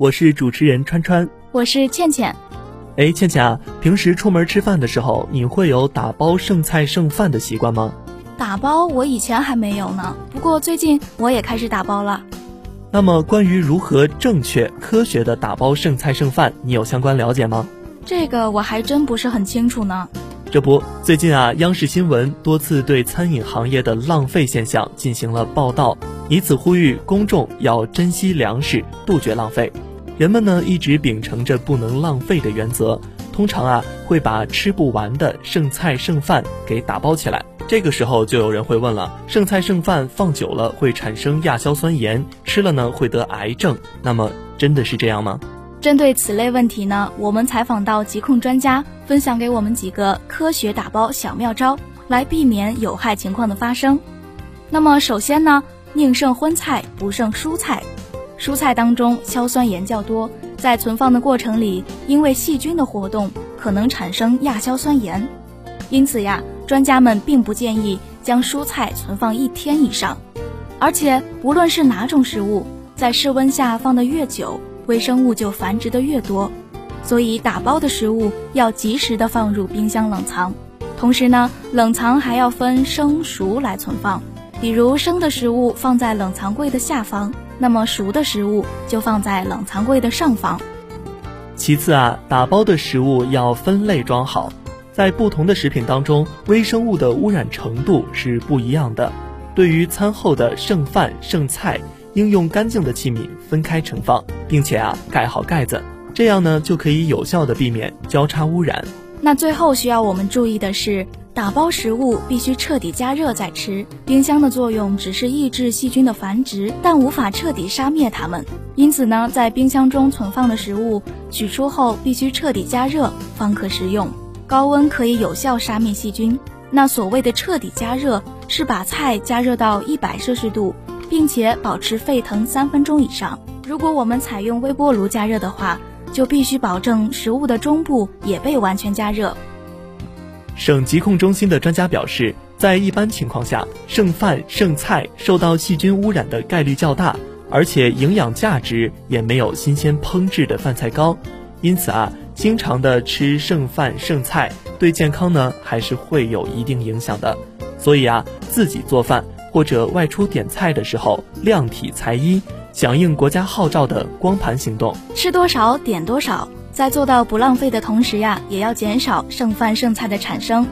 我是主持人川川。我是倩倩。哎，倩倩啊，平时出门吃饭的时候，你会有打包剩菜剩饭的习惯吗？打包我以前还没有呢，不过最近我也开始打包了。那么，关于如何正确、科学的打包剩菜剩饭，你有相关了解吗？这个我还真不是很清楚呢。这不，最近啊，央视新闻多次对餐饮行业的浪费现象进行了报道，以此呼吁公众要珍惜粮食，杜绝浪费。人们呢一直秉承着不能浪费的原则，通常啊会把吃不完的剩菜剩饭给打包起来。这个时候就有人会问了：剩菜剩饭放久了会产生亚硝酸盐，吃了呢会得癌症，那么真的是这样吗？针对此类问题呢，我们采访到疾控专家，分享给我们几个科学打包小妙招，来避免有害情况的发生。那么首先呢，宁剩荤菜不剩蔬菜。蔬菜当中硝酸盐较多，在存放的过程里，因为细菌的活动可能产生亚硝酸盐，因此呀，专家们并不建议将蔬菜存放一天以上。而且，无论是哪种食物，在室温下放得越久，微生物就繁殖的越多。所以，打包的食物要及时的放入冰箱冷藏。同时呢，冷藏还要分生熟来存放，比如生的食物放在冷藏柜的下方。那么熟的食物就放在冷藏柜的上方。其次啊，打包的食物要分类装好，在不同的食品当中，微生物的污染程度是不一样的。对于餐后的剩饭剩菜，应用干净的器皿分开盛放，并且啊盖好盖子，这样呢就可以有效的避免交叉污染。那最后需要我们注意的是。打包食物必须彻底加热再吃。冰箱的作用只是抑制细菌的繁殖，但无法彻底杀灭它们。因此呢，在冰箱中存放的食物取出后必须彻底加热方可食用。高温可以有效杀灭细菌。那所谓的彻底加热，是把菜加热到一百摄氏度，并且保持沸腾三分钟以上。如果我们采用微波炉加热的话，就必须保证食物的中部也被完全加热。省疾控中心的专家表示，在一般情况下，剩饭剩菜受到细菌污染的概率较大，而且营养价值也没有新鲜烹制的饭菜高。因此啊，经常的吃剩饭剩菜，对健康呢还是会有一定影响的。所以啊，自己做饭或者外出点菜的时候，量体裁衣，响应国家号召的光盘行动，吃多少点多少。在做到不浪费的同时呀，也要减少剩饭剩菜的产生。